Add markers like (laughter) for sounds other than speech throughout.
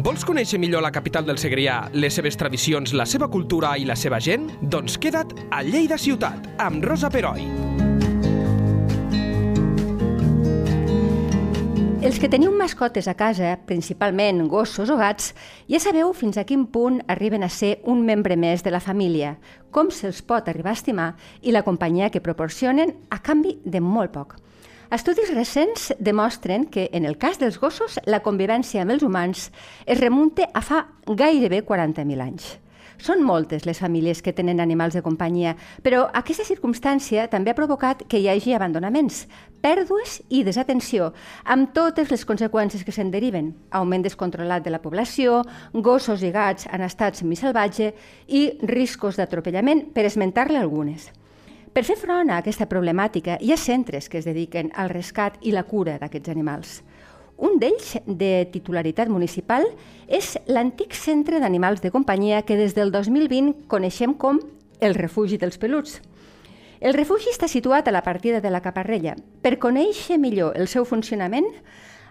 Vols conèixer millor la capital del Segrià, les seves tradicions, la seva cultura i la seva gent? Doncs queda't a Lleida Ciutat, amb Rosa Peroi. Els que teniu mascotes a casa, principalment gossos o gats, ja sabeu fins a quin punt arriben a ser un membre més de la família, com se'ls pot arribar a estimar i la companyia que proporcionen a canvi de molt poc. Estudis recents demostren que, en el cas dels gossos, la convivència amb els humans es remunta a fa gairebé 40.000 anys. Són moltes les famílies que tenen animals de companyia, però aquesta circumstància també ha provocat que hi hagi abandonaments, pèrdues i desatenció, amb totes les conseqüències que se'n deriven. Augment descontrolat de la població, gossos i gats en estat semisalvatge i riscos d'atropellament, per esmentar-ne algunes. Per fer front a aquesta problemàtica, hi ha centres que es dediquen al rescat i la cura d'aquests animals. Un d'ells, de titularitat municipal, és l'antic Centre d'Animals de Companyia que des del 2020 coneixem com el Refugi dels Peluts. El refugi està situat a la partida de la Caparrella. Per conèixer millor el seu funcionament,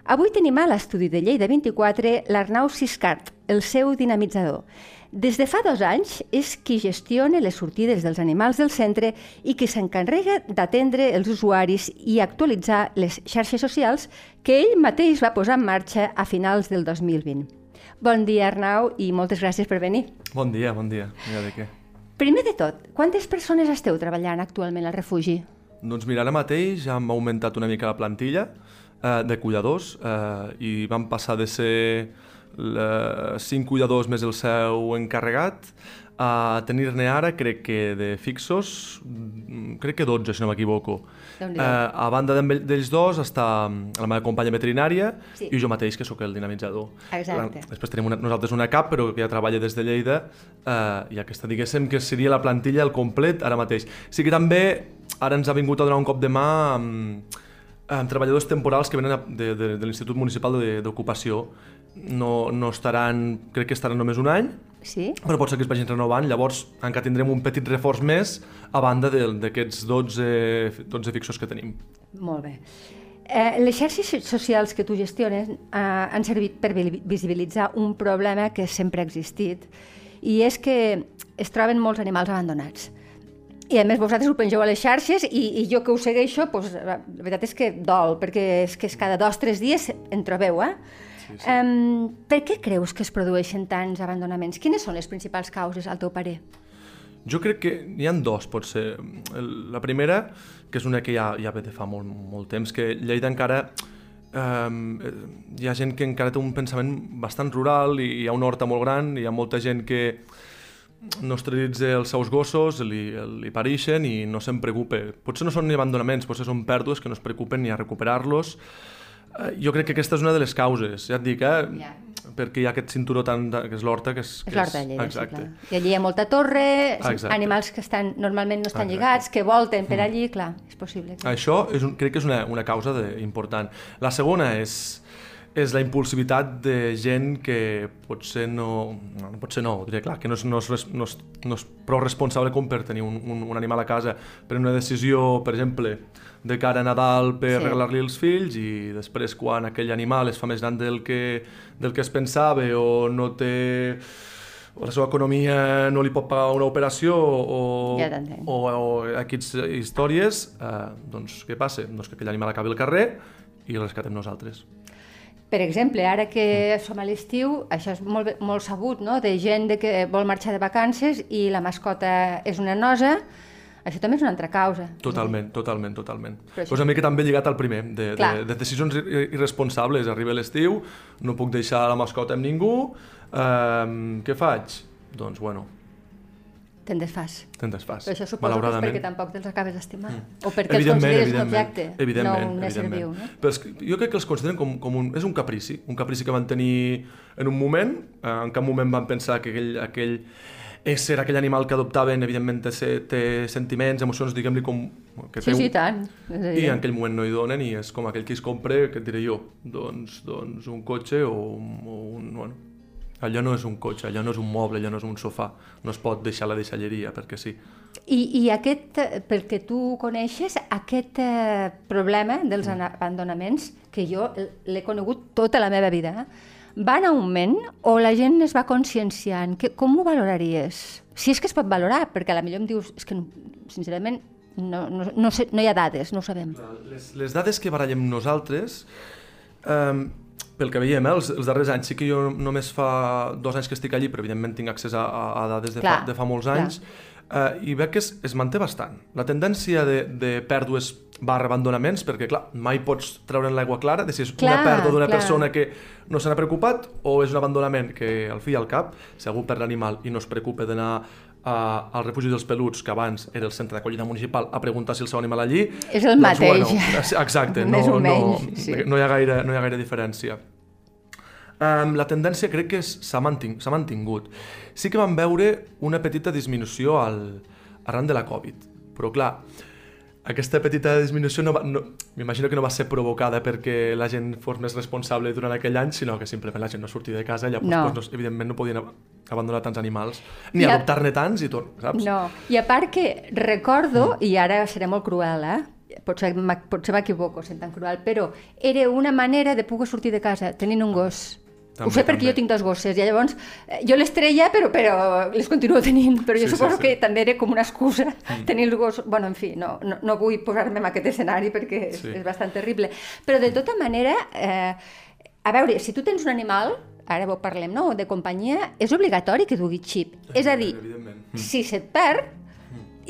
avui tenim a l'estudi de Lleida 24 l'Arnau Siscart, el seu dinamitzador. Des de fa dos anys és qui gestiona les sortides dels animals del centre i qui s'encarrega d'atendre els usuaris i actualitzar les xarxes socials que ell mateix va posar en marxa a finals del 2020. Bon dia, Arnau, i moltes gràcies per venir. Bon dia, bon dia. Mira de què. Primer de tot, quantes persones esteu treballant actualment al refugi? Doncs mira, ara mateix hem augmentat una mica la plantilla eh, de cuidadors eh, i vam passar de ser la, cinc cuidadors més el seu encarregat, a tenir-ne ara, crec que de fixos, mm, crec que 12, si no m'equivoco. Eh, a banda d'ells dos està la meva companya veterinària sí. i jo mateix, que sóc el dinamitzador. Exacte. Després tenim una, nosaltres una cap, però que ja treballa des de Lleida, eh, i aquesta, diguéssim, que seria la plantilla al complet ara mateix. Sí que també ara ens ha vingut a donar un cop de mà amb, amb treballadors temporals que venen de, de, de l'Institut Municipal d'Ocupació, no, no estaran, crec que estaran només un any, sí? però pot ser que es vagin renovant, llavors encara tindrem un petit reforç més a banda d'aquests 12, 12 fixos que tenim. Molt bé. Eh, les xarxes socials que tu gestiones eh, han servit per visibilitzar un problema que sempre ha existit i és que es troben molts animals abandonats. I a més vosaltres ho pengeu a les xarxes i, i jo que ho segueixo, doncs, la veritat és que dol, perquè és que és cada dos o tres dies en trobeu, eh? Sí, sí. Um, per què creus que es produeixen tants abandonaments? Quines són les principals causes, al teu parer? Jo crec que hi han dos, pot ser. La primera, que és una que ja, ja ve de fa molt, molt temps, que Lleida encara um, hi ha gent que encara té un pensament bastant rural i hi ha una horta molt gran, i hi ha molta gent que no esterilitza els seus gossos, li, li pareixen i no se'n preocupa. Potser no són ni abandonaments, potser són pèrdues que no es preocupen ni a recuperar-los jo crec que aquesta és una de les causes, ja et dic, eh? Yeah. perquè hi ha aquest cinturó tan, que és l'horta, que és... És l'horta de Lleida, Exacte. sí, clar. I allí hi ha molta torre, Exacte. animals que estan, normalment no estan Exacte. lligats, que volten per mm. allí, clar, és possible. Clar. Això és un, crec que és una, una causa de, important. La segona és és la impulsivitat de gent que potser no... No, potser no, diria clar, que no és, no, és, no, és, no és prou responsable com per tenir un, un, un animal a casa, per una decisió, per exemple, de cara a Nadal per sí. regalar-li els fills i després quan aquell animal es fa més gran del que, del que es pensava o no té o la seva economia no li pot pagar una operació o, ja o, o aquestes històries, eh, doncs què passa? Doncs que aquell animal acabi al carrer i el rescatem nosaltres. Per exemple, ara que som a l'estiu, això és molt, molt sabut, no?, de gent de que vol marxar de vacances i la mascota és una nosa, això també és una altra causa. Totalment, totalment, totalment. Però això... pues a mi que també lligat al primer, de, de, de decisions irresponsables. Arriba l'estiu, no puc deixar la mascota amb ningú, eh, què faig? Doncs, bueno, Te'n desfàs. Te'n desfàs, Però això suposo que és perquè tampoc te'ls acabes d'estimar. Mm. O perquè els consideres un objecte, evidentment, no un ésser viu. No? Però és jo crec que els consideren com, com un... És un caprici, un caprici que van tenir en un moment, eh, en cap moment van pensar que aquell, aquell ésser, aquell animal que adoptaven, evidentment té, té sentiments, emocions, diguem-li com... Que sí, sí, tant. I en aquell moment no hi donen i és com aquell que es compra, que et diré jo, doncs, doncs un cotxe o, o un... Bueno, allò no és un cotxe, allò no és un moble, allò no és un sofà. No es pot deixar la deixalleria, perquè sí. I, i aquest, pel que tu coneixes, aquest eh, problema dels mm. abandonaments, que jo l'he conegut tota la meva vida, eh? va en augment o la gent es va conscienciant? Que, com ho valoraries? Si és que es pot valorar, perquè a la millor em dius, és que sincerament no, no, no, sé, no hi ha dades, no ho sabem. Les, les dades que barallem nosaltres, eh, pel que veiem, eh, els, els darrers anys, sí que jo només fa dos anys que estic allí, però evidentment tinc accés a, a dades de, clar, fa, de fa molts anys, eh, i veig que es, es manté bastant. La tendència de, de pèrdues barra abandonaments, perquè clar, mai pots treure l'aigua clara de si és clar, una pèrdua d'una persona que no se n'ha preocupat o és un abandonament que al fi i al cap, si algú perd l'animal i no es preocupa d'anar uh, al refugi dels peluts, que abans era el centre d'acollida municipal, a preguntar si el seu animal allí... És el doncs, mateix. (laughs) Bueno, exacte, (laughs) no, menys, no, sí. no, hi ha gaire, no hi ha gaire diferència. Um, la tendència crec que s'ha manting, mantingut. Sí que vam veure una petita disminució al, arran de la Covid, però clar, aquesta petita disminució no, no m'imagino que no va ser provocada perquè la gent fos més responsable durant aquell any, sinó que simplement la gent no sortia de casa i llavors, no. pues, no, evidentment, no podien abandonar tants animals, ni I adoptar-ne tants i tot, saps? No, i a part que recordo, mm. i ara seré molt cruel, eh? potser m'equivoco sent tan cruel, però era una manera de poder sortir de casa tenint un gos. També, Ho sé perquè també. jo tinc dos gosses i llavors eh, jo les treia però, però les continuo (laughs) tenint, però jo sí, suposo sí, sí. que també era com una excusa mm. (laughs) tenir el gos... Bueno, en fi, no, no, no vull posar-me en aquest escenari perquè sí. és, és bastant terrible. Però de tota manera, eh, a veure, si tu tens un animal, ara ho parlem, no?, de companyia, és obligatori que dugui xip. És a dir, mm. si se't perd,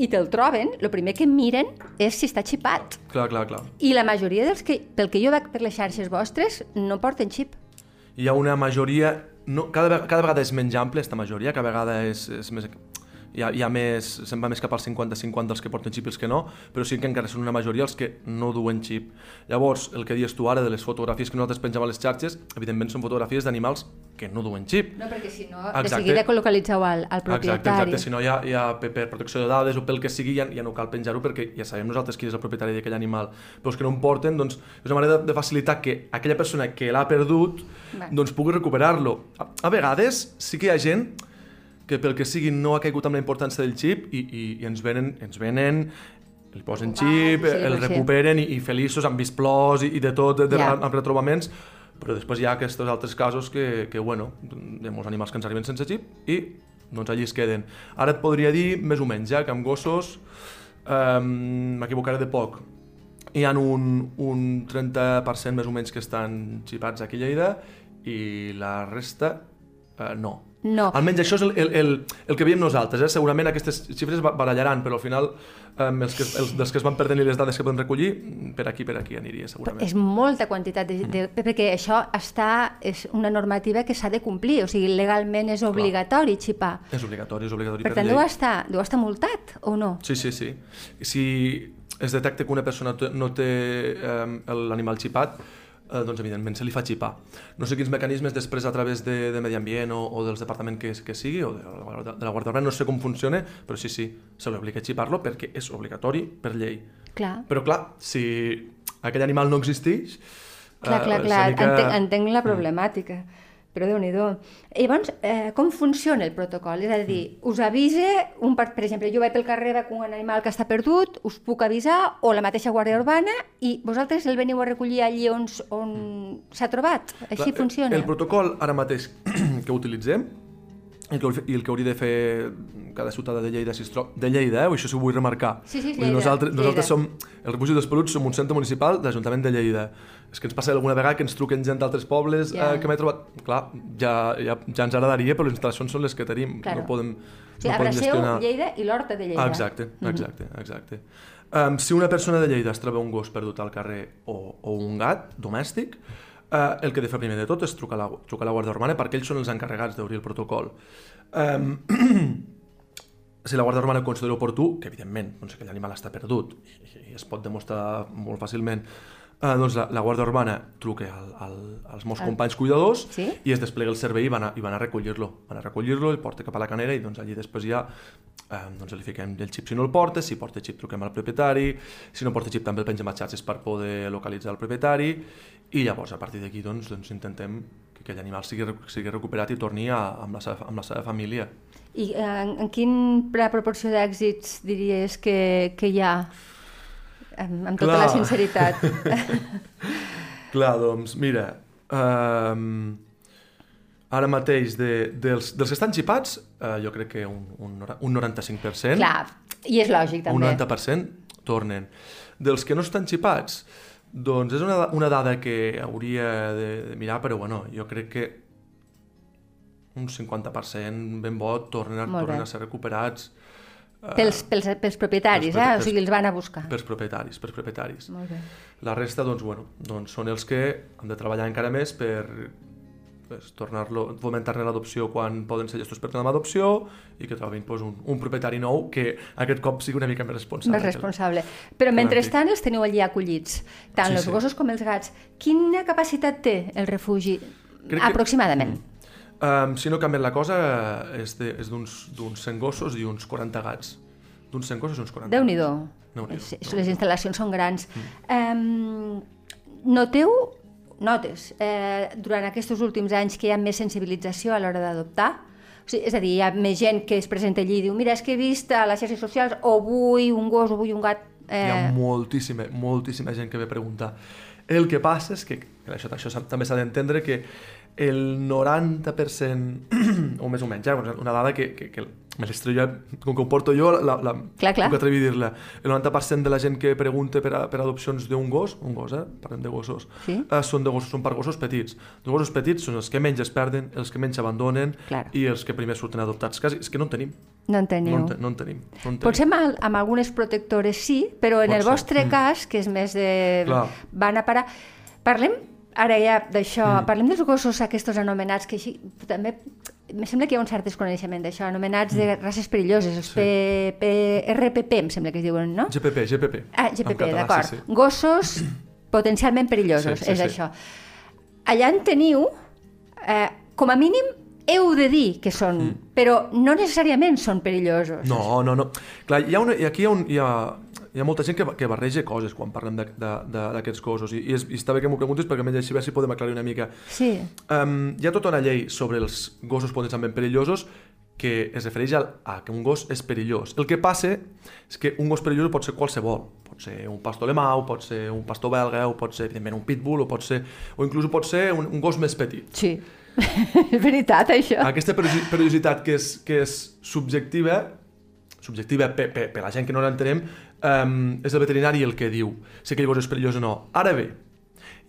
i te'l troben, el primer que miren és si està xipat. Clar, clar, clar. I la majoria dels que, pel que jo veig per les xarxes vostres, no porten xip hi ha una majoria, no, cada, cada vegada és menys àmplia aquesta majoria, cada vegada és, és més, hi ha, hi ha més, se'n va més cap al 50-50 dels que porten xip i els que no, però sí que encara són una majoria els que no duen xip. Llavors, el que dius tu ara de les fotografies que nosaltres pengem a les xarxes, evidentment són fotografies d'animals que no duen xip. No, perquè si no, exacte. de seguida localitzeu al, al propietari. Exacte, exacte. Si no, ja, ja per, per protecció de dades o pel que sigui, ja, ja no cal penjar-ho perquè ja sabem nosaltres qui és el propietari d'aquell animal. Però els que no em porten, doncs, és una manera de, de facilitar que aquella persona que l'ha perdut, Va. doncs pugui recuperar-lo. A, a vegades sí que hi ha gent que pel que sigui no ha caigut amb la importància del xip i, i, i ens venen, ens venen el posen xip, sí, el recuperen i, i feliços, han vist plors i, i de tot, de, de, yeah. amb retrobaments, però després hi ha aquests altres casos que, que bueno, hi ha molts animals que ens arriben sense xip i doncs allí es queden. Ara et podria dir, més o menys, ja, que amb gossos um, m'equivocaré de poc. Hi ha un, un 30% més o menys que estan xipats aquí a Lleida i la resta uh, no no. Almenys això és el, el, el, el que veiem nosaltres. Eh? Segurament aquestes xifres barallaran, però al final um, els que, els, dels que es van perdent i les dades que podem recollir, per aquí, per aquí aniria segurament. És molta quantitat, de, de, perquè això està, és una normativa que s'ha de complir, o sigui, legalment és obligatori Clar. xipar. És obligatori, és obligatori per, per tant, llei. deu estar, deu estar multat o no? Sí, sí, sí. Si es detecta que una persona no té um, l'animal xipat, eh, doncs evidentment se li fa xipar. No sé quins mecanismes després a través de, de Medi Ambient o, o dels departaments que, que sigui, o de, de, de la Guàrdia Urbana, no sé com funciona, però sí, sí, se li obliga a xipar-lo perquè és obligatori per llei. Clar. Però clar, si aquell animal no existeix... Clar, clar, eh, clar, mica... entenc, entenc la problemàtica. Mm però déu nhi Llavors, eh, com funciona el protocol? És a dir, mm. us avisa, un, per, per exemple, jo vaig pel carrer veig un animal que està perdut, us puc avisar, o la mateixa Guàrdia Urbana, i vosaltres el veniu a recollir allí on, on s'ha trobat? Així Clar, funciona? El protocol ara mateix (clears throat) que utilitzem i el que, i el que hauria de fer cada ciutadà de Lleida, si es troba, de Lleida, eh? això sí ho vull remarcar. Sí, sí, Lleida, nosaltres, nosaltres som, el Refugi dels Peluts som un centre municipal de l'Ajuntament de Lleida. És que ens passa alguna vegada que ens truquen gent d'altres pobles yeah. eh, que m'he trobat... Clar, ja, ja, ja ens agradaria, però les instal·lacions són les que tenim. Claro. No podem, sí, no podem gestionar... Lleida i l'Horta de Lleida. exacte, exacte, mm -hmm. exacte. Um, si una persona de Lleida es troba un gos perdut al carrer o, o un gat domèstic, uh, el que he de fer primer de tot és trucar a la, trucar a la Guàrdia Urbana perquè ells són els encarregats d'obrir el protocol. Um, (clears throat) si la Guàrdia Urbana considera oportú, que evidentment doncs, aquell animal està perdut i, i es pot demostrar molt fàcilment, eh, doncs la, la Guàrdia Urbana truca al, al, als meus companys cuidadors sí? i es desplega el servei i van a, i van a recollir-lo. Van a recollir-lo, el porta cap a la canera i doncs allí després ja eh, doncs li fiquem el xip si no el porta, si porta xip truquem al propietari, si no porta xip també el pengem a xarxes per poder localitzar el propietari i llavors a partir d'aquí doncs, doncs intentem que aquell animal sigui, sigui recuperat i torni a, amb, la seva, amb la seva família. I eh, en, en quina proporció d'èxits diries que, que hi ha? Amb, amb tota Clar. la sinceritat. (laughs) Clar, doncs, mira, um, ara mateix de, dels, dels que estan xipats, eh, jo crec que un, un, un 95%, Clar, i és lògic un també. 90% tornen. Dels que no estan xipats, doncs és una, una dada que hauria de, de mirar, però bueno, jo crec que un 50% ben bo tornen tornen a ser recuperats Pels, pels, pels propietaris, pels eh? propi- O sigui, els van a buscar. pels propietaris, pels propietaris. Molt bé. La resta, doncs, bueno, doncs són els que han de treballar encara més per pues, tornar-lo, fomentar-ne l'adopció quan poden ser gestos per donar adopció i que trobin pues, un, un propietari nou que aquest cop sigui una mica més responsable. Més responsable. Però mentrestant els teniu allí acollits, tant Sí, els sí. gossos com els gats. Quina capacitat té el refugi? Crec que- Aproximadament. Um, si no ha canviat la cosa, eh, és d'uns d'uns 100 gossos i uns 40 gats. D'uns 100 gossos i uns 40 Déu-n'hi-do. Déu-n'hi-do, Sí, Déu-n'hi-do. Les instal·lacions són grans. Um, noteu, notes, eh, durant aquests últims anys que hi ha més sensibilització a l'hora d'adoptar? O sigui, és a dir, hi ha més gent que es presenta allí i diu mira, és que he vist a les xarxes socials o vull un gos o vull un gat. Hi ha Eh, moltíssima, moltíssima gent que ve a preguntar. El que passa és que, això, això també s'ha d'entendre que el 90%, (clears throat) o més o menys, eh, una dada que, que, que me l'estrello ja, com que ho porto jo, la, la, Clar, clar. puc atrevir a dir-la. El 90% de la gent que pregunta per, a, per adopcions d'un gos, un gos, eh? parlem de gossos, Sí. eh, són, de gossos, són per gossos petits. Els gossos petits són els que menys es perden, els que menys abandonen Clar. i els que primer surten adoptats. Quasi, és que no en tenim. no en teniu. No en, te, no en tenim. No en tenim. Potser amb, amb algunes protectores sí, però en Pot el ser. vostre Mm. cas, que és més de... Clar. van a parar... Parlem ara ja d'això, Mm. parlem dels gossos aquests anomenats, que així també... Em sembla que hi ha un cert desconeixement d'això, anomenats de races perilloses, els Mm. Sí. P, P, RPP, em sembla que es diuen, no? GPP, GPP. Ah, GPP, d'acord. Sí, sí. Gossos potencialment perillosos, Sí, sí, és sí. això. Allà en teniu, eh, com a mínim, heu de dir que són, però no necessàriament són perillosos. Mm. No, no, no. Clar, hi ha una, aquí hi ha, un, hi ha, hi ha molta gent que, que barreja coses quan parlem de- de- de- d'aquests cossos i, i, és, i està bé que m'ho preguntis perquè almenys així a si podem aclarir una mica. Sí, Um, hi ha tota una llei sobre els gossos potencialment perillosos que es refereix al, a que un gos és perillós. El que passa és que un gos perillós pot ser qualsevol. Pot ser un pastor alemà, o pot ser un pastor belga, o pot ser, evidentment, un pitbull, o pot ser, o inclús pot ser un, un gos més petit. sí. (laughs) és veritat, això. Aquesta perillo- perillositat que és, que és subjectiva, subjectiva per, per, per la gent que no l'entenem, um, és el veterinari el que diu si aquell gos és perillós o no. Ara bé,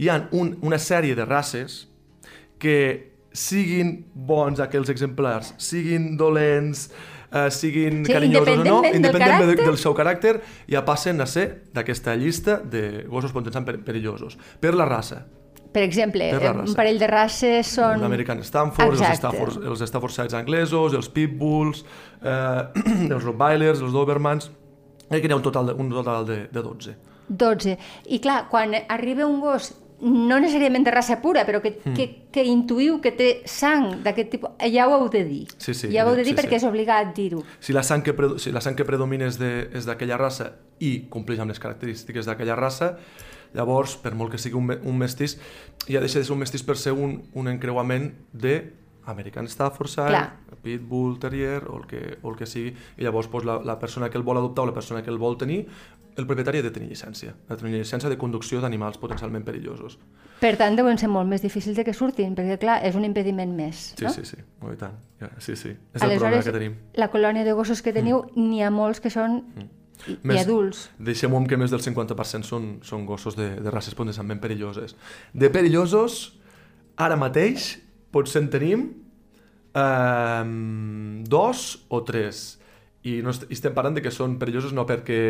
hi ha un, una sèrie de races que siguin bons aquells exemplars, siguin dolents, uh, siguin Sí, carinyosos o no, independentment del de, del seu caràcter, ja passen a ser d'aquesta llista de gossos potencialment per- perillosos. Per la raça. Per exemple, Per eh, un parell de races són... Un American Stanford, els. Stafford, els Staffordshires anglesos, els Pitbulls, eh, (clears throat) els Rottweilers, els Dobermans... Crec que n'hi ha un total de, un total de, de 12. 12. I clar, quan arriba un gos no necessàriament de raça pura, però que, Hmm. que, que intuïu que té sang d'aquest tipus, ja ho heu de dir. Sí, sí, ja ho heu de dir sí, perquè sí. és obligat dir-ho. Si la sang que, si la sang que predomina és d'aquella raça i compleix amb les característiques d'aquella raça, llavors, per molt que sigui un, un mestís, ja deixa de ser un mestís per ser un, un encreuament de American Staffordshire, Clar. Pitbull Terrier o el que, o el que sigui, i llavors pues, la, la persona que el vol adoptar o la persona que el vol tenir, el propietari ha de tenir llicència, ha de tenir llicència de conducció d'animals potencialment perillosos. Per tant, deuen ser molt més difícils de que surtin, perquè, clar, és un impediment més, Sí, no? sí, sí, oh, i tant. Ja, sí, sí. És el problema que tenim. la colònia de gossos que teniu, n'hi ha molts que són i, i Més- adults. Deixem-ho que més del 50% són, són gossos de, de races potencialment perilloses. De perillosos, ara mateix, potser en tenim um, dos o tres. I, no est estem parlant de que són perillosos no perquè...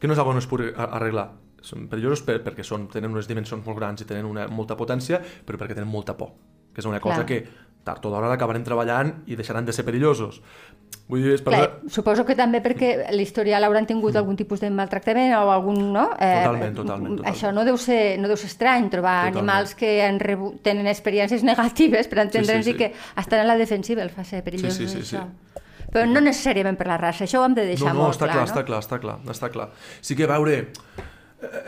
que no és algo no es pugui arreglar. Són perillosos per, perquè són, tenen unes dimensions molt grans i tenen una, molta potència, però perquè tenen molta por. Que és una cosa Clar. que tard o d'hora l'acabarem treballant i deixaran de ser perillosos. Vull dir, és per... Clar, suposo que també perquè l'historial hauran tingut algun tipus de maltractament o algun, no? Eh, Totalment, totalment, totalment. Això no deu ser, no deu ser estrany, trobar Totalment. animals que han rebut, tenen experiències negatives per entendre'ns Sí, sí, i que estan a la defensiva el fa ser perillós Sí, sí, sí, això. Però no necessàriament per la raça, això ho hem de deixar no, no, molt està clar, clar, està no? clar, està clar, està clar. Sí que, veure,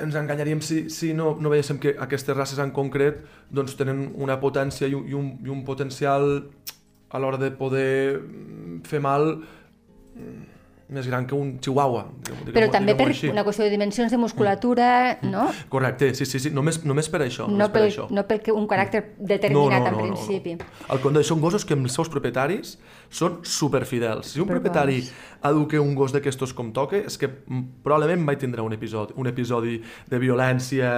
ens enganyaríem si, si no, no veiéssim que aquestes races en concret doncs, tenen una potència i un, i un, i un potencial a l'hora de poder mm, fer mal mm, més gran que un chihuahua. Diguem, Però també per així. una qüestió de dimensions de musculatura, mm. no? Correcte, sí, sí, sí. Només, només per això. No, per pel, això. no perquè un caràcter determinat no, no, no, en principi. No, no. Al contrari, són gossos que amb els seus propietaris són superfidels. Si un Però propietari educa un gos d'aquestos com toque, és que probablement mai tindrà un episodi, un episodi de violència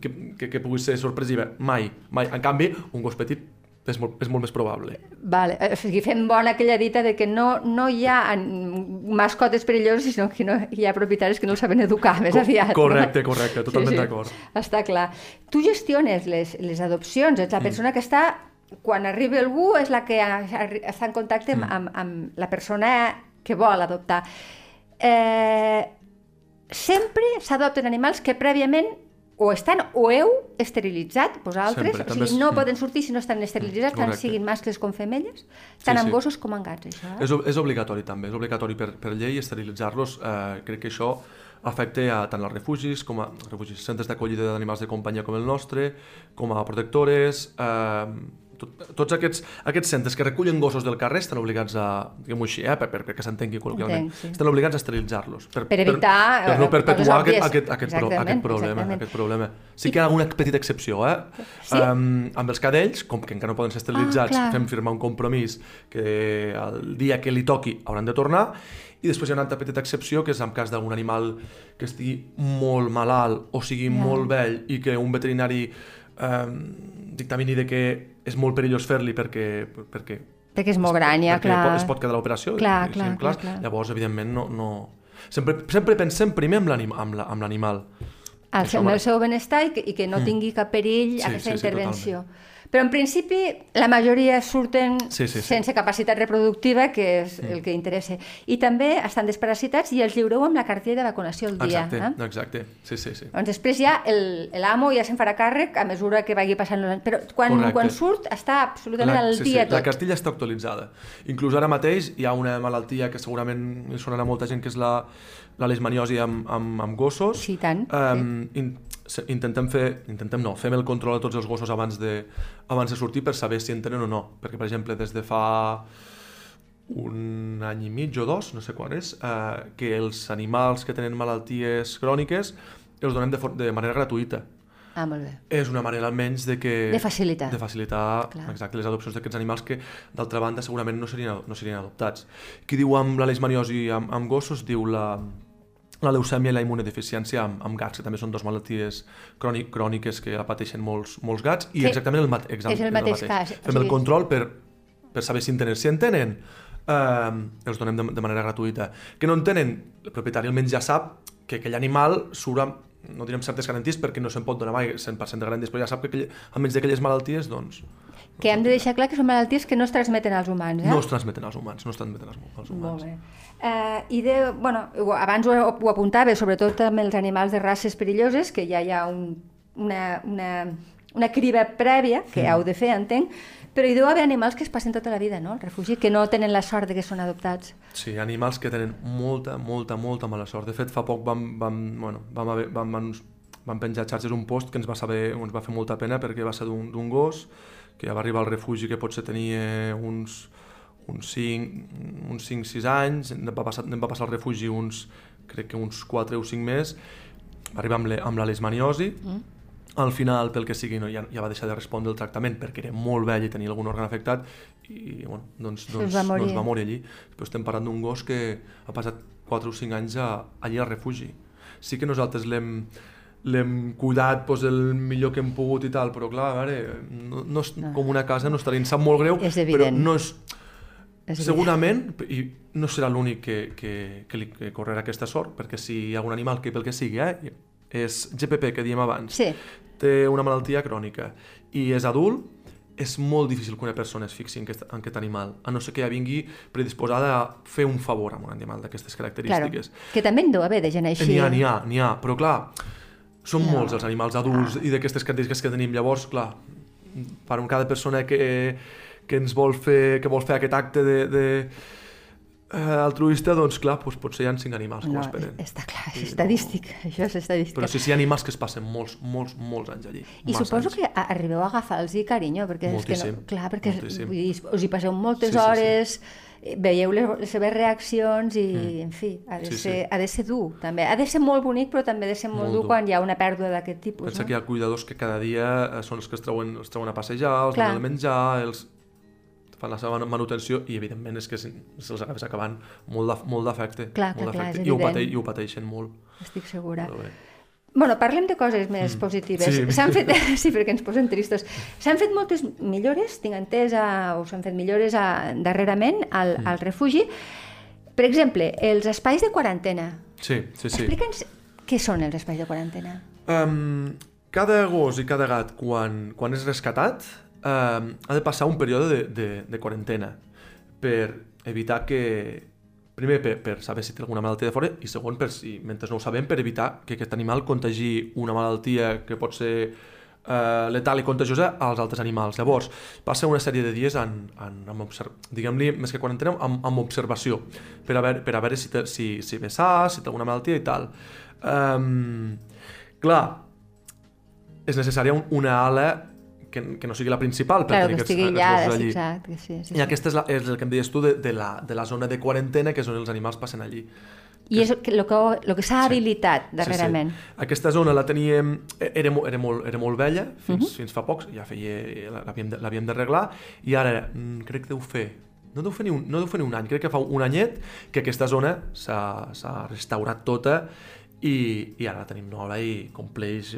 que, que, que pugui ser sorpresiva. Mai, mai. En canvi, un gos petit és molt, és molt més probable. Vale. O sigui, fem bona aquella dita de que no, no hi ha mascotes perilloses, sinó que no, hi ha propietaris que no el saben educar més Co aviat. Correcte, no? correcte, totalment sí, sí. d'acord. Està clar. Tu gestiones les, les adopcions, ets la mm. persona mm. que està quan arriba algú és la que està en contacte amb, mm. amb, amb la persona que vol adoptar. Eh, sempre s'adopten animals que prèviament o estan o heu esterilitzat vosaltres, Sempre, o sigui, no poden sortir si no estan esterilitzats, Correcte. tant siguin mascles com femelles, tant sí, amb sí. gossos com amb gats, això. Eh? És, és obligatori també, és obligatori per, per llei esterilitzar-los. Eh, crec que això afecta a tant als refugis com a refugis, centres d'acollida d'animals de companyia com el nostre, com a protectores, eh, tot, tots aquests, aquests centres que recullen gossos del carrer estan obligats a, diguem-ho així, eh, per, per, perquè s'entengui col·loquialment, sí. estan obligats a esterilitzar-los. Per, per evitar... Per, per no perpetuar aquest, aquest, aquest, pro, aquest, problema, aquest problema. Sí que hi ha alguna petita excepció, eh? Sí? Um, amb els cadells, com que encara no poden ser esterilitzats, ah, fem firmar un compromís que el dia que li toqui hauran de tornar, i després hi ha una altra petita excepció, que és en cas d'algun animal que estigui molt malalt o sigui yeah. molt vell i que un veterinari eh, dictamini de que és molt perillós fer-li perquè, perquè perquè és molt gran, ja, clar. Es pot quedar l'operació. Clar, clar, clar, clar. Llavors, evidentment, no, no... Sempre, sempre pensem primer amb l'animal. Amb el seu benestar i que, i que no mm. tingui cap perill sí, aquesta sí, intervenció. Sí, però en principi la majoria surten sí, sí, sí. sense capacitat reproductiva, que és mm. el que interessa. I també estan desparasitats i els lliureu amb la cartilla de vacunació al dia. Exacte, eh? exacte. Sí, sí, sí. Doncs després ja l'amo ja se'n farà càrrec a mesura que vagi passant l'any. Però quan, quan surt està absolutament la, al sí, dia sí. tot. La cartilla està actualitzada. Inclús ara mateix hi ha una malaltia que segurament sonarà molta gent, que és la, la lesmaniosi amb, amb, amb gossos. Sí, tant. Um, sí. In, intentem fer, intentem no, fem el control a tots els gossos abans de, abans de sortir per saber si en tenen o no. Perquè, per exemple, des de fa un any i mig o dos, no sé quan és, eh, que els animals que tenen malalties cròniques els donem de, de manera gratuïta. Ah, molt bé. És una manera almenys de que... De facilitar. De facilitar Clar. exacte, les adopcions d'aquests animals que, d'altra banda, segurament no serien, no serien adoptats. Qui diu amb la leishmaniosi amb, amb gossos, diu la, la leucèmia i la immunodeficiència amb, amb gats, que també són dues malalties crònic, cròniques que pateixen molts, molts gats, i sí. exactament el, mate, exacte, és el mateix, el mateix. cas. Fem sigui... el control per, per saber si en tenen. Si en tenen, eh, els donem de, de manera gratuïta. Que no en tenen, el propietari almenys ja sap que aquell animal surt amb, no direm certes garanties perquè no se'n pot donar mai 100% de garanties, però ja sap que aquell, almenys d'aquelles malalties, doncs... Que hem de deixar clar que són malalties que no es transmeten als humans, eh? No es transmeten als humans, no es transmeten als humans. Molt bé. Eh, I de, bueno, abans ho, ho apuntava, sobretot amb els animals de races perilloses, que ja hi ha un, una, una, una criba prèvia, que mm. heu de fer, entenc, però hi deu haver animals que es passen tota la vida, no?, al refugi, que no tenen la sort de que són adoptats. Sí, animals que tenen molta, molta, molta mala sort. De fet, fa poc vam, vam, bueno, vam, haver, vam, vam, vam penjar xarxes un post que ens va, saber, ens va fer molta pena perquè va ser d'un gos que ja va arribar al refugi que potser tenia uns uns 5, uns 5-6 anys, em va, passar, em va passar al refugi uns, crec que uns 4 o 5 més, va arribar amb, le, amb la lesmaniosi, mm. al final, pel que sigui, no, ja, ja va deixar de respondre el tractament perquè era molt vell i tenia algun òrgan afectat i bueno, doncs, doncs, va morir. doncs va morir allí. Però estem parlant d'un gos que ha passat 4 o 5 anys a, allí al refugi. Sí que nosaltres l'hem l'hem cuidat pues, el millor que hem pogut i tal, però clar, a veure, no, no és no. com una casa, no estaria, em sap molt greu, però no és, Segurament, i no serà l'únic que, que, que, li, que correrà aquesta sort, perquè si hi ha un animal que pel que sigui, eh, és GPP, que diem abans, sí. té una malaltia crònica i és adult, és molt difícil que una persona es fixi en aquest, en aquest animal, a no ser que ja vingui predisposada a fer un favor a un animal d'aquestes característiques. Claro, que també en deu haver de gent així. N'hi ha, n'hi ha, n'hi ha, però clar, són no. molts els animals adults ah. i d'aquestes característiques que tenim. Llavors, clar, per un cada persona que que ens vol fer, que vol fer aquest acte de, de, Eh, altruista, doncs clar, doncs, potser hi ha cinc animals que ho No, esperen. està clar, és estadístic, (laughs) això és estadístic. Però sí, sí, hi ha animals que es passen molts, molts, molts anys allí. I suposo anys. que arribeu a agafar-los carinyo, perquè és que Moltíssim, no, clar, perquè moltíssim. vull dir, us hi passeu moltes Sí, sí, sí. Veieu les, les seves reaccions i, en fi, ha de, Sí, sí. ser, ha de ser dur, també. Ha de ser molt bonic, però també ha de ser molt, Molt dur dur. quan hi ha una pèrdua d'aquest tipus, Pensa no? que hi ha cuidadors que cada dia eh, són els que es treuen, els treuen a passejar, els Clar. donen el menjar, els fan la seva manutenció i evidentment és que se- se'ls acabes acabant molt d'af- molt d'afecte. Clar, molt clar, clar, d'afecte. és I ho, evident. pate, I ho pateixen molt. Estic segura. Però bé. Bueno, parlem de coses més positives. Sí. Fet, (laughs) sí, perquè ens posen tristos. S'han fet moltes millores, tinc entès, a, o s'han fet millores a, darrerament al, Mm. al refugi. Per exemple, els espais de quarantena. Sí, sí, sí. Explica'ns què són els espais de quarantena. Um, cada gos i cada gat, quan, quan és rescatat, um, ha de passar un període de, de, de quarantena per evitar que... Primer, per, per saber si té alguna malaltia de fora i segon, per si, mentre no ho sabem, per evitar que aquest animal contagi una malaltia que pot ser eh, letal i contagiosa als altres animals. Llavors, passa una sèrie de dies en, en, en diguem-li, més que quarantena, amb, amb observació, per a veure, per a veure si, té, si, si ve sa, si té alguna malaltia i tal. Um, clar, és necessària un, una ala que, que no sigui la principal per Claro, tenir que aquests, gossos sí, allí. exacte. Sí, sí, I sí. aquesta és, la, és el que em deies tu de, de, la, de la zona de quarantena, que és on els animals passen allí. I és el que, lo que, lo que s'ha habilitat darrerament. Sí, sí. Aquesta zona la teníem... e, Era, mo- era, molt, era molt vella, fins, uh Mhm. -huh. fins fa pocs, ja feia... l'havíem d'arreglar, i ara mm, crec que deu fer... No deu, fer ni un, no deu fer ni un any, crec que fa un anyet que aquesta zona s'ha restaurat tota i, i ara tenim nova i compleix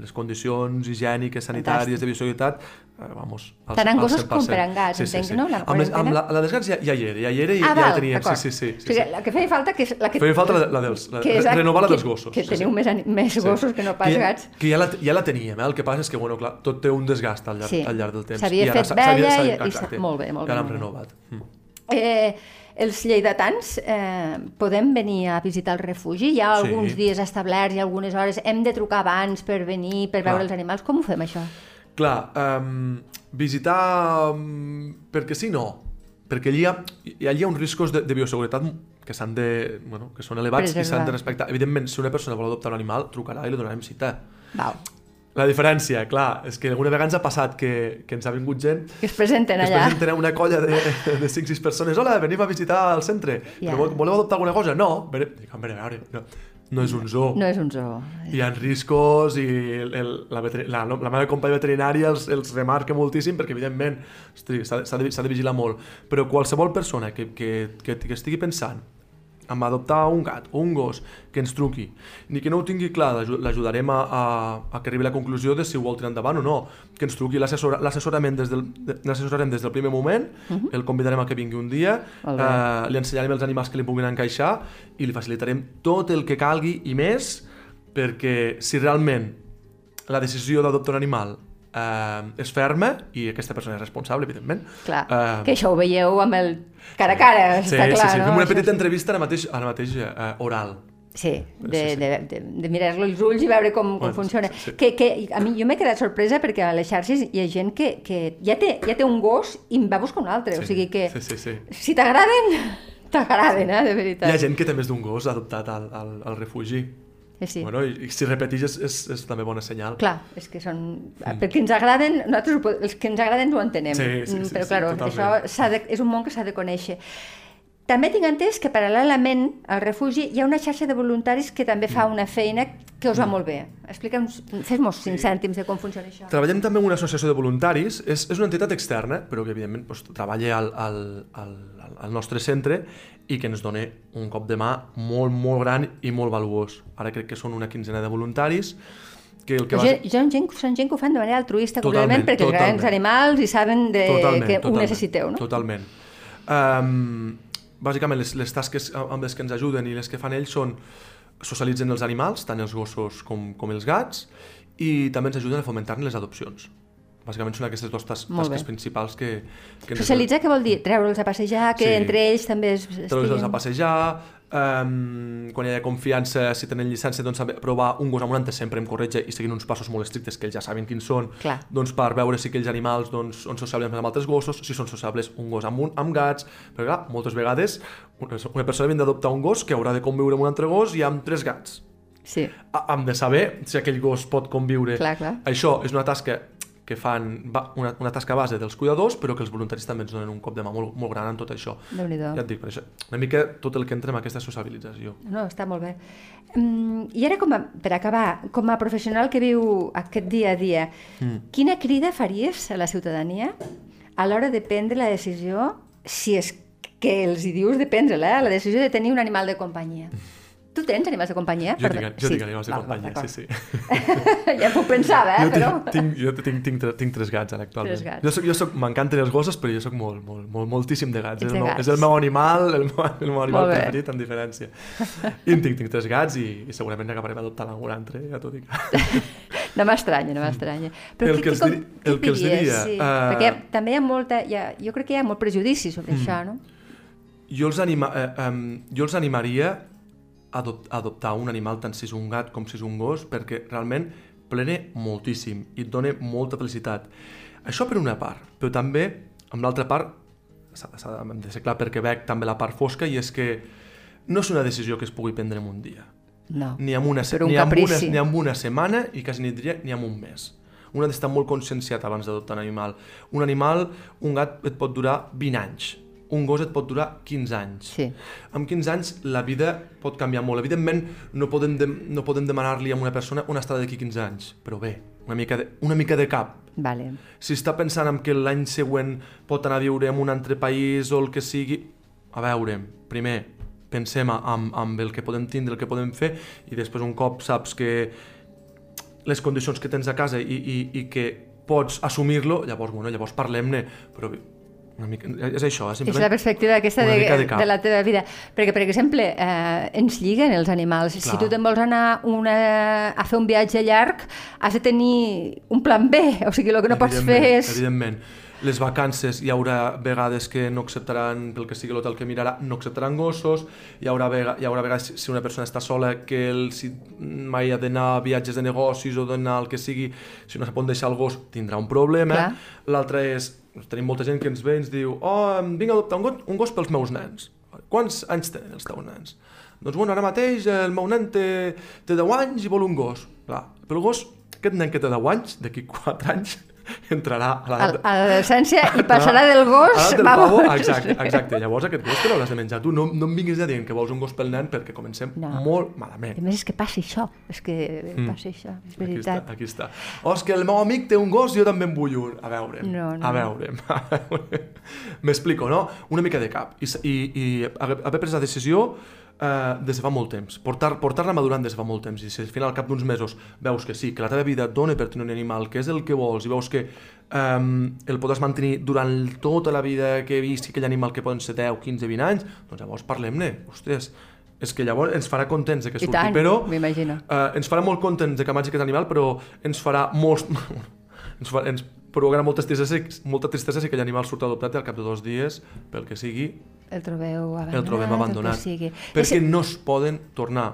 les condicions higièniques, sanitàries, Fantàstic. de bioseguretat, eh, vamos, al, al gossos 100%. com per a gats, entenc, no? La amb, les, amb la, la dels gats ja, ja hi era, ja hi era i ah, ja val, la teníem, sí, d'acord. sí, sí. O sí, sigui, sí. la que feia falta que és la que... Feia falta la, la dels, la, que és la- renovar la que- dels gossos. Que sí, teniu sí. més, més Sí. gossos que no pas que ja, gats. Que ja la, ja la teníem, eh? el que passa és que bueno, clar, tot té un desgast al llarg, Sí. al llarg del temps. S'havia fet vella i- molt bé, molt bé, hem molt bé. renovat. Mm. Eh, els lleidatans eh, podem venir a visitar el refugi? Hi ha Sí. alguns dies establerts i algunes hores? Hem de trucar abans per venir, per Clar. veure els animals? Com ho fem, això? Clar, um, visitar um, perquè sí, no. Perquè allí hi ha, hi ha, hi ha uns riscos de, de bioseguretat que s'han de, bueno, que són elevats i Preservar. s'han de respectar. Evidentment, si una persona vol adoptar un animal, trucarà i li donarem cita. Val. La diferència, clar, és que alguna vegada ens ha passat que, que ens ha vingut gent Que es presenten que es allà. presenten una colla de, de 5-6 persones. Hola, venim a visitar el centre. Yeah. Voleu adoptar alguna cosa? No. Vere, dic, a veure, a veure, no, no és un zoo. No és un zoo. Hi ha riscos i el, el, la, veter- la, la meva companya veterinària els, els remarca moltíssim perquè, evidentment, s'ha de, de vigilar molt. Però qualsevol persona que, que, que, que estigui pensant en adoptar un gat o un gos que ens truqui, ni que no ho tingui clar, l'aju- l'ajudarem a, a, a que arribi a la conclusió de si ho vol tirar endavant o no. Que ens truqui, l'assessora- l'assessorem des, del, de- l'assessorem des del primer moment, el convidarem a que vingui un dia, eh, li ensenyarem els animals que li puguin encaixar i li facilitarem tot el que calgui i més perquè si realment la decisió d'adoptar un animal eh, és ferma i aquesta persona és responsable, evidentment. Clar, Eh, que això ho veieu amb el cara a cara, sí, està clar, sí, sí. no? Fem una petita sí. entrevista ara mateix, ara mateix eh, oral. Sí, de, Sí, sí. de, de, de mirar-lo als ulls i veure com, com Bueno, funciona. sí, sí. Que, que a mi jo m'he quedat sorpresa perquè a les xarxes hi ha gent que, que ja, té, ja té un gos i en va buscar un altre. O sigui que Sí, sí, sí. si t'agraden, (laughs) t'agraden, eh, de veritat. Hi ha gent que té més d'un gos adoptat al, al, al refugi. Sí, sí. Bueno, i, si repeteix és, és, és també bona senyal. Clar, és que són... Perquè ens agraden, nosaltres ho els que ens agraden ho entenem. Sí, sí, sí, Mm, Però, sí, clar, totalment. això de, és un món que s'ha de conèixer. També tinc entès que paral·lelament al refugi hi ha una xarxa de voluntaris que també Mm. fa una feina que us va molt bé. Explica'ns, fes-nos cinc cèntims de com funciona això. Treballem també amb una associació de voluntaris, és, és una entitat externa, però que evidentment doncs, treballa al, al, al, al nostre centre i que ens dona un cop de mà molt, molt gran i molt valuós. Ara crec que són una quinzena de voluntaris que el que va... són, gent, són gent que ho fan de manera altruista, Totalment, perquè els totalment. animals i saben de, totalment, que totalment, ho necessiteu, no? Totalment. Um, bàsicament, les, les tasques amb les que ens ajuden i les que fan ells són socialitzen els animals, tant els gossos com, com els gats, i també ens ajuden a fomentar les adopcions. Bàsicament són aquestes dues tas tasques principals que... que Socialitzar què vol dir? Treure'ls a passejar, que Sí. entre ells també es, Treure'ls a passejar, um, quan hi ha confiança, si tenen llicència, doncs provar un gos ambulant sempre em corretja i seguint uns passos molt estrictes que ells ja saben quins són, Clar. doncs per veure si aquells animals doncs, són sociables amb altres gossos, si són sociables un gos amb, un, amb gats, perquè clar, moltes vegades una persona havia d'adoptar un gos que haurà de conviure amb un altre gos i amb tres gats. Sí, Hem de saber si aquell gos pot conviure. Clar, clar. Això és una tasca que fan una, una tasca base dels cuidadors, però que els voluntaris també ens donen un cop de mà molt, molt gran en tot això. Ja et dic, per això, una mica tot el que entra en aquesta sociabilització. No, està molt bé. Mm, I ara, com a, per acabar, com a professional que viu aquest dia a dia, mm. quina crida faries a la ciutadania a l'hora de prendre la decisió, si és que els hi dius de prendre-la, la decisió de tenir un animal de companyia? (laughs) Tu tens animals de companyia? Jo tinc, jo Sí. tinc animals de Val, companyia, d'acord. sí, sí. (laughs) ja m'ho pensava, eh, Jo però... tinc, jo tinc, tinc, tinc tres gats ara actualment. Tres gats. Jo soc, jo soc, m'encanten els gossos, però jo soc molt, molt, molt, moltíssim de gats. Ets És el, meu, gats. és el meu animal, el meu, el meu animal preferit, en diferència. I tinc, tinc tres gats i, i segurament acabarem adoptant algun altre, ja t'ho dic. (laughs) No m'estranya, no m'estranya. Però El què- que els com- el que els diria, Sí, eh, Perquè també hi ha molta... Hi ha, jo crec que hi ha molt prejudici sobre Mm. això, no? Jo els, anima, eh, um, jo els animaria adop adoptar un animal tant si és un gat com si és un gos perquè realment plene moltíssim i et dona molta felicitat. Això per una part, però també amb l'altra part s'ha de, ser clar perquè veig també la part fosca i és que no és una decisió que es pugui prendre en un dia No. ni amb una, se- Per un ni amb una, ni amb una setmana i quasi ni diria ni amb un mes. Un ha d'estar molt conscienciat abans d'adoptar un animal. Un animal, un gat et pot durar 20 anys. Un gos et pot durar 15 anys. Sí. Amb 15 anys la vida pot canviar molt. Evidentment no podem, de, no podem demanar-li a una persona on estarà d'aquí 15 anys, però bé, una mica de, una mica de cap. Vale. Si està pensant en que l'any següent pot anar a viure en un altre país o el que sigui, a veure, primer pensem en, en el que podem tindre, el que podem fer, i després un cop saps que les condicions que tens a casa i, i, i que pots assumir-lo, llavors, bueno, llavors parlem-ne, però una mica, és això, eh? És la perspectiva aquesta de, de de, la teva vida. Perquè, per exemple, eh, ens lliguen els animals. Si Clar. tu te'n vols anar una, a fer un viatge llarg, has de tenir un plan B. O sigui, el que no pots fer és... Evidentment. Les vacances hi haurà vegades que no acceptaran, pel que sigui l'hotel que mirarà, no acceptaran gossos, hi haurà, vega, hi haurà vegades si una persona està sola que el, si mai ha d'anar a viatges de negocis o d'anar al que sigui, si no se pot deixar el gos tindrà un problema. L'altre és, tenim molta gent que ens ve i ens diu oh, vinc a adoptar un gos, un gos pels meus nens. Quants anys tenen els teus nens? Doncs bueno, ara mateix el meu nen té, té 10 anys i vol un gos. Clar, però el gos, aquest nen que té 10 anys, d'aquí 4 anys, (laughs) entrarà a A, l'edat a l'adolescència i (laughs) passarà del gos... a del pavo, exacte, exacte. Llavors aquest gos te l'hauràs de menjar tu. No, no em vinguis a dir que vols un gos pel nen perquè comencem No. molt A malament. més, és que passa això. És que passa això, és Mm. Aquí està, veritat. aquí està. Oh, és que el meu amic té un gos, jo també en vull un. A veure, No, no. a veure. (laughs) M'explico, no? Una mica de cap. I, i, i haver pres la decisió eh, des de fa molt temps. Portar- Portar-la madurant des de fa molt temps. I si al final, al cap d'uns mesos, veus que sí, que la teva vida et dona per tenir un animal, que és el que vols, i veus que eh, el podràs mantenir durant tota la vida que visqui aquell animal que poden ser 10, 15, 20 anys, doncs llavors parlem-ne. Ostres, és que llavors ens farà contents de que I surti, tant, però m'imagino. eh, ens farà molt contents de que mangi aquest animal, però ens farà molts... (laughs) ens, fa, ens provocarà molta tristesa, molta tristesa si aquell animal surt adoptat i al cap de dos dies, pel que sigui, El trobeu abandonat. el trobem abandonat. sigui. Perquè És, no es poden tornar.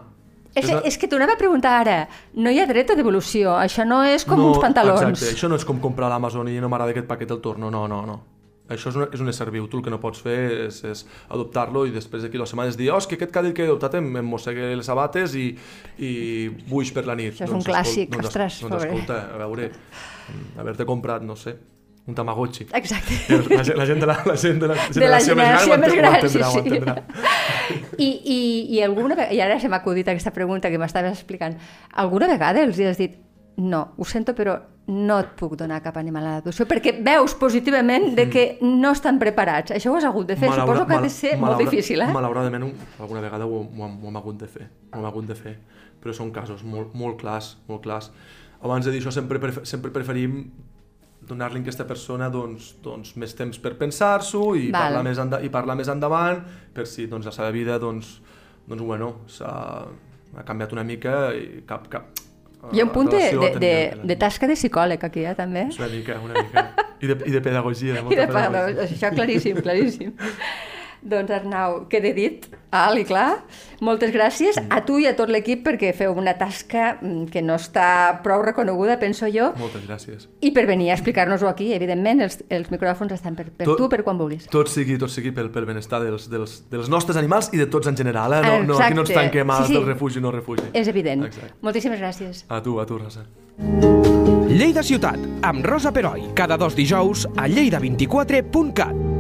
és, és que t'ho anava a preguntar ara. No hi ha dret a devolució. Això no és com no, uns pantalons. Exacte, això no és com comprar a l'Amazon i no m'agrada aquest paquet, el torno. No, no, no. Això és, una, és un ésser viu. Tu el que no pots fer és, és adoptar-lo i després d'aquí dues setmanes dir oh, és que aquest cadell que he adoptat em, em mossega les sabates i, i buix per la nit. Això és un clàssic, doncs, ostres, doncs, pobre. escolta, a veure, mm, haver-te comprat, no sé, un Tamagotchi. Exacte. (laughs) La, gent- la gent de la, la, gent de la De la generació més gran, ho sí, entendrà, ho sí. entendrà. I, i, i, alguna vegada, i ara se m'ha acudit aquesta pregunta que m'estaves explicant. Alguna vegada els has dit no, ho sento, però no et puc donar cap animal a l'adopció, perquè veus positivament de que no estan preparats. Això ho has hagut de fer. Malaura- Suposo que ha de ser molt malaura- difícil, eh? Malauradament, un- alguna vegada ho, ho, hem- ho hem hagut de fer. Ho hem hagut de fer. Però són casos molt, molt clars, molt clars. Abans de dir això, sempre, prefer, sempre preferim donar-li a aquesta persona doncs, doncs, més temps per pensar-s'ho i, Val. parlar més enda i parlar més endavant per si doncs, la seva vida doncs, doncs, bueno, s'ha ha canviat una mica i cap, cap, Hi ha un punt de, de, de, de tasca de psicòleg aquí, eh, també. Una mica, una mica. I de, i de pedagogia. I molta de pedagogia. pagar, això claríssim, claríssim. Doncs Arnau, queda dit. Alt i clar. Moltes gràcies a tu i a tot l'equip perquè feu una tasca mm, que no està prou reconeguda, penso jo. Moltes gràcies. I per venir a explicar-nos-ho aquí, evidentment, els, els micròfons estan per, per Tot- tu, per quan vulguis. Tot sigui, tot sigui pel, pel benestar dels, dels, dels nostres animals i de tots en general, eh? No, no, aquí no ens Exacte. tanquem als Sí, sí. del refugi no refugi. És evident. Exacte. Moltíssimes gràcies. A tu, a tu, Rosa. Lleida Ciutat, amb Rosa Peroi, cada dos dijous a lleida24.cat.